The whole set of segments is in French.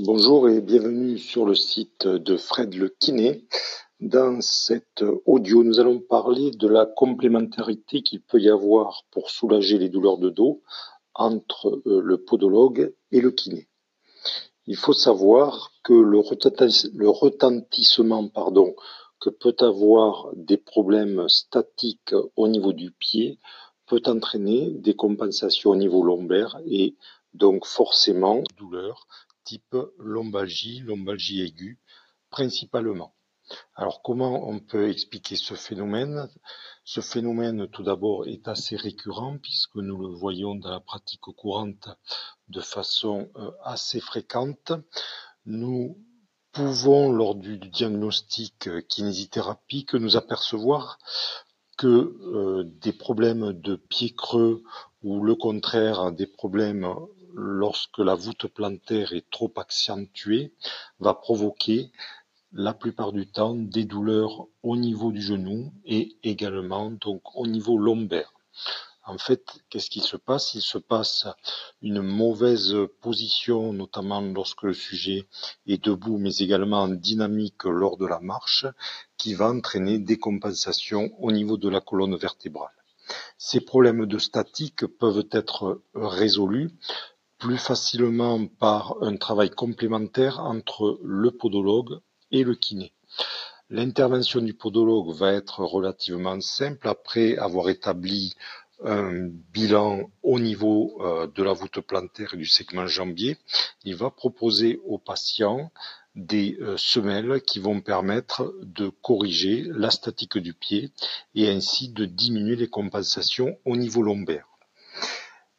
Bonjour et bienvenue sur le site de Fred le kiné. Dans cet audio, nous allons parler de la complémentarité qu'il peut y avoir pour soulager les douleurs de dos entre euh, le podologue et le kiné. Il faut savoir que le retentissement pardon, que peut avoir des problèmes statiques au niveau du pied peut entraîner des compensations au niveau lombaire et donc forcément douleur type lombalgie, lombalgie aiguë principalement. Alors comment on peut expliquer ce phénomène? Ce phénomène tout d'abord est assez récurrent puisque nous le voyons dans la pratique courante de façon euh, assez fréquente. Nous pouvons lors du diagnostic kinésithérapie que nous apercevoir que euh, des problèmes de pied creux ou le contraire des problèmes lorsque la voûte plantaire est trop accentuée, va provoquer la plupart du temps des douleurs au niveau du genou et également donc au niveau lombaire. En fait, qu'est-ce qui se passe? Il se passe une mauvaise position, notamment lorsque le sujet est debout, mais également en dynamique lors de la marche, qui va entraîner des compensations au niveau de la colonne vertébrale. Ces problèmes de statique peuvent être résolus plus facilement par un travail complémentaire entre le podologue et le kiné. L'intervention du podologue va être relativement simple après avoir établi un bilan au niveau euh, de la voûte plantaire et du segment jambier. Il va proposer au patient des euh, semelles qui vont permettre de corriger la statique du pied et ainsi de diminuer les compensations au niveau lombaire.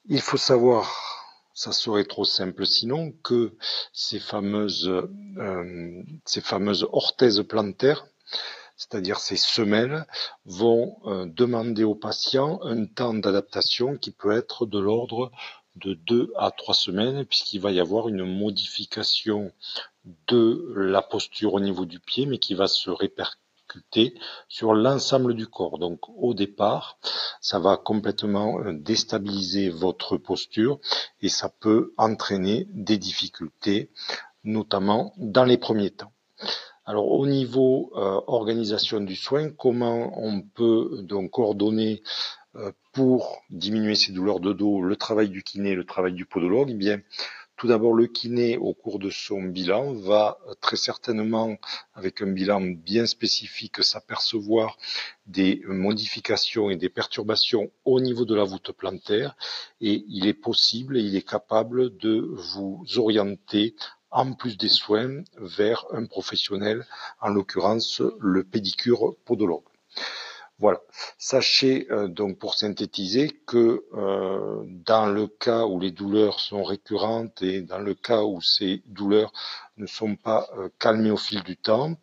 Il faut savoir ça serait trop simple sinon que ces fameuses, euh, ces fameuses orthèses plantaires, c'est-à-dire ces semelles, vont euh, demander au patient un temps d'adaptation qui peut être de l'ordre de deux à trois semaines, puisqu'il va y avoir une modification de la posture au niveau du pied, mais qui va se répercuter sur l'ensemble du corps. Donc au départ, ça va complètement euh, déstabiliser votre posture et ça peut entraîner des difficultés, notamment dans les premiers temps. Alors au niveau euh, organisation du soin, comment on peut donc coordonner euh, pour diminuer ces douleurs de dos le travail du kiné, le travail du podologue Eh bien, tout d'abord, le kiné, au cours de son bilan, va très certainement, avec un bilan bien spécifique, s'apercevoir des modifications et des perturbations au niveau de la voûte plantaire et il est possible et il est capable de vous orienter en plus des soins vers un professionnel, en l'occurrence le pédicure podologue. Voilà. Sachez euh, donc pour synthétiser que euh, dans le cas où les douleurs sont récurrentes et dans le cas où ces douleurs ne sont pas euh, calmées au fil du temps,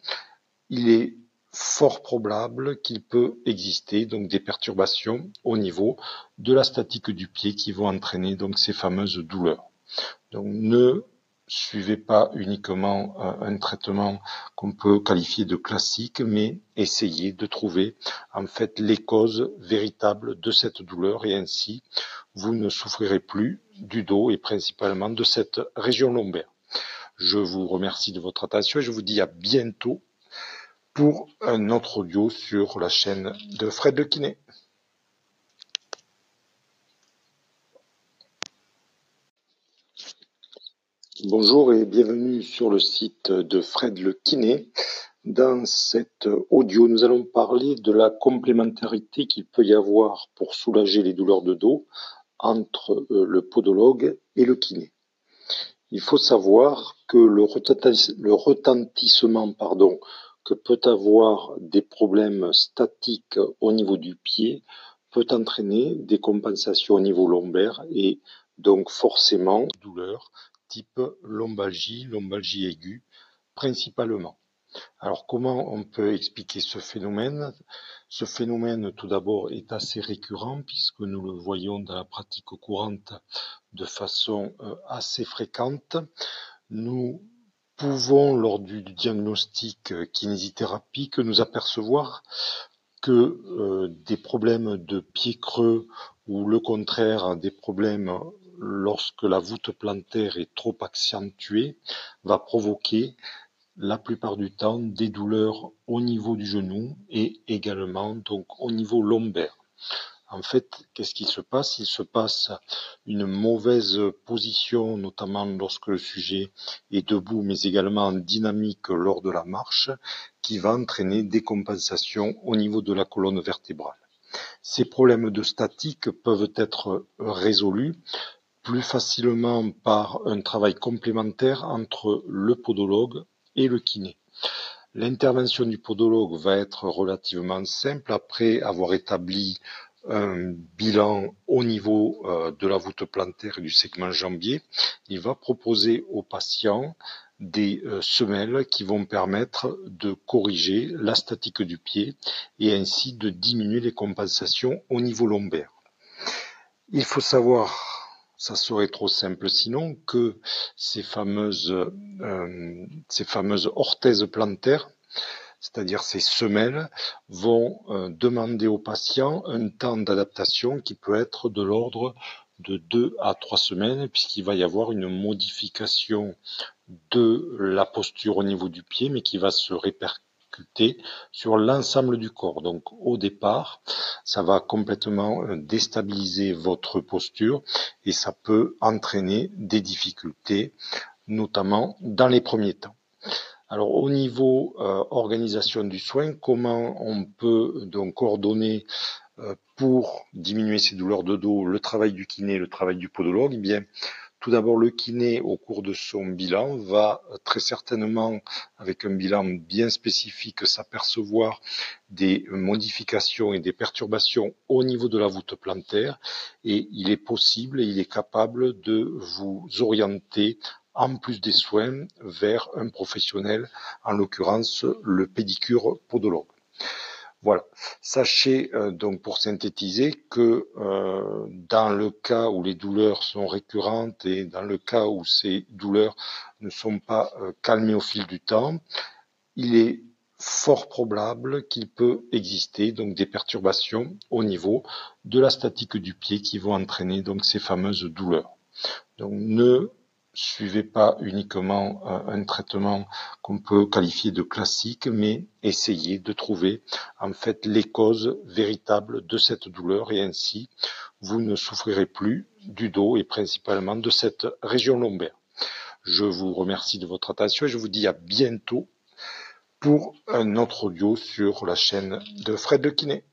il est fort probable qu'il peut exister donc des perturbations au niveau de la statique du pied qui vont entraîner donc ces fameuses douleurs. Donc ne suivez pas uniquement euh, un traitement qu'on peut qualifier de classique, mais essayez de trouver en fait les causes véritables de cette douleur et ainsi vous ne souffrirez plus du dos et principalement de cette région lombaire. Je vous remercie de votre attention et je vous dis à bientôt pour un autre audio sur la chaîne de Fred Le Kiné. Bonjour et bienvenue sur le site de Fred le kiné. Dans cet audio, nous allons parler de la complémentarité qu'il peut y avoir pour soulager les douleurs de dos entre euh, le podologue et le kiné. Il faut savoir que le retentissement pardon, que peut avoir des problèmes statiques au niveau du pied peut entraîner des compensations au niveau lombaire et donc forcément douleur type lombalgie, lombalgie aiguë principalement. Alors comment on peut expliquer ce phénomène? Ce phénomène tout d'abord est assez récurrent puisque nous le voyons dans la pratique courante de façon euh, assez fréquente. Nous pouvons lors du diagnostic kinésithérapie que nous apercevoir que euh, des problèmes de pied creux ou le contraire des problèmes lorsque la voûte plantaire est trop accentuée, va provoquer la plupart du temps des douleurs au niveau du genou et également donc au niveau lombaire. En fait, qu'est-ce qui se passe? Il se passe une mauvaise position, notamment lorsque le sujet est debout, mais également en dynamique lors de la marche, qui va entraîner des compensations au niveau de la colonne vertébrale. Ces problèmes de statique peuvent être résolus plus facilement par un travail complémentaire entre le podologue et le kiné. L'intervention du podologue va être relativement simple après avoir établi un bilan au niveau euh, de la voûte plantaire et du segment jambier. Il va proposer aux patients des euh, semelles qui vont permettre de corriger la statique du pied et ainsi de diminuer les compensations au niveau lombaire. Il faut savoir, ça serait trop simple. Sinon, que ces fameuses, euh, ces fameuses orthèses plantaires c'est-à-dire ces semelles, vont euh, demander aux patients un temps d'adaptation qui peut être de l'ordre de deux à trois semaines, puisqu'il va y avoir une modification de la posture au niveau du pied, mais qui va se répercuter sur l'ensemble du corps. Donc au départ, ça va complètement euh, déstabiliser votre posture et ça peut entraîner des difficultés, notamment dans les premiers temps. Alors au niveau euh, organisation du soin, comment on peut donc coordonner euh, pour diminuer ces douleurs de dos le travail du kiné, le travail du podologue Eh bien, tout d'abord, le kiné, au cours de son bilan, va très certainement, avec un bilan bien spécifique, s'apercevoir des modifications et des perturbations au niveau de la voûte plantaire. Et il est possible et il est capable de vous orienter en plus des soins vers un professionnel, en l'occurrence le pédicure podologue. Voilà. Sachez euh, donc pour synthétiser que euh, dans le cas où les douleurs sont récurrentes et dans le cas où ces douleurs ne sont pas euh, calmées au fil du temps, il est fort probable qu'il peut exister donc des perturbations au niveau de la statique du pied qui vont entraîner donc ces fameuses douleurs. Donc ne suivez pas uniquement euh, un traitement qu'on peut qualifier de classique, mais essayez de trouver en fait les causes véritables de cette douleur et ainsi vous ne souffrirez plus du dos et principalement de cette région lombaire. Je vous remercie de votre attention et je vous dis à bientôt pour un autre audio sur la chaîne de Fred Le Kiné.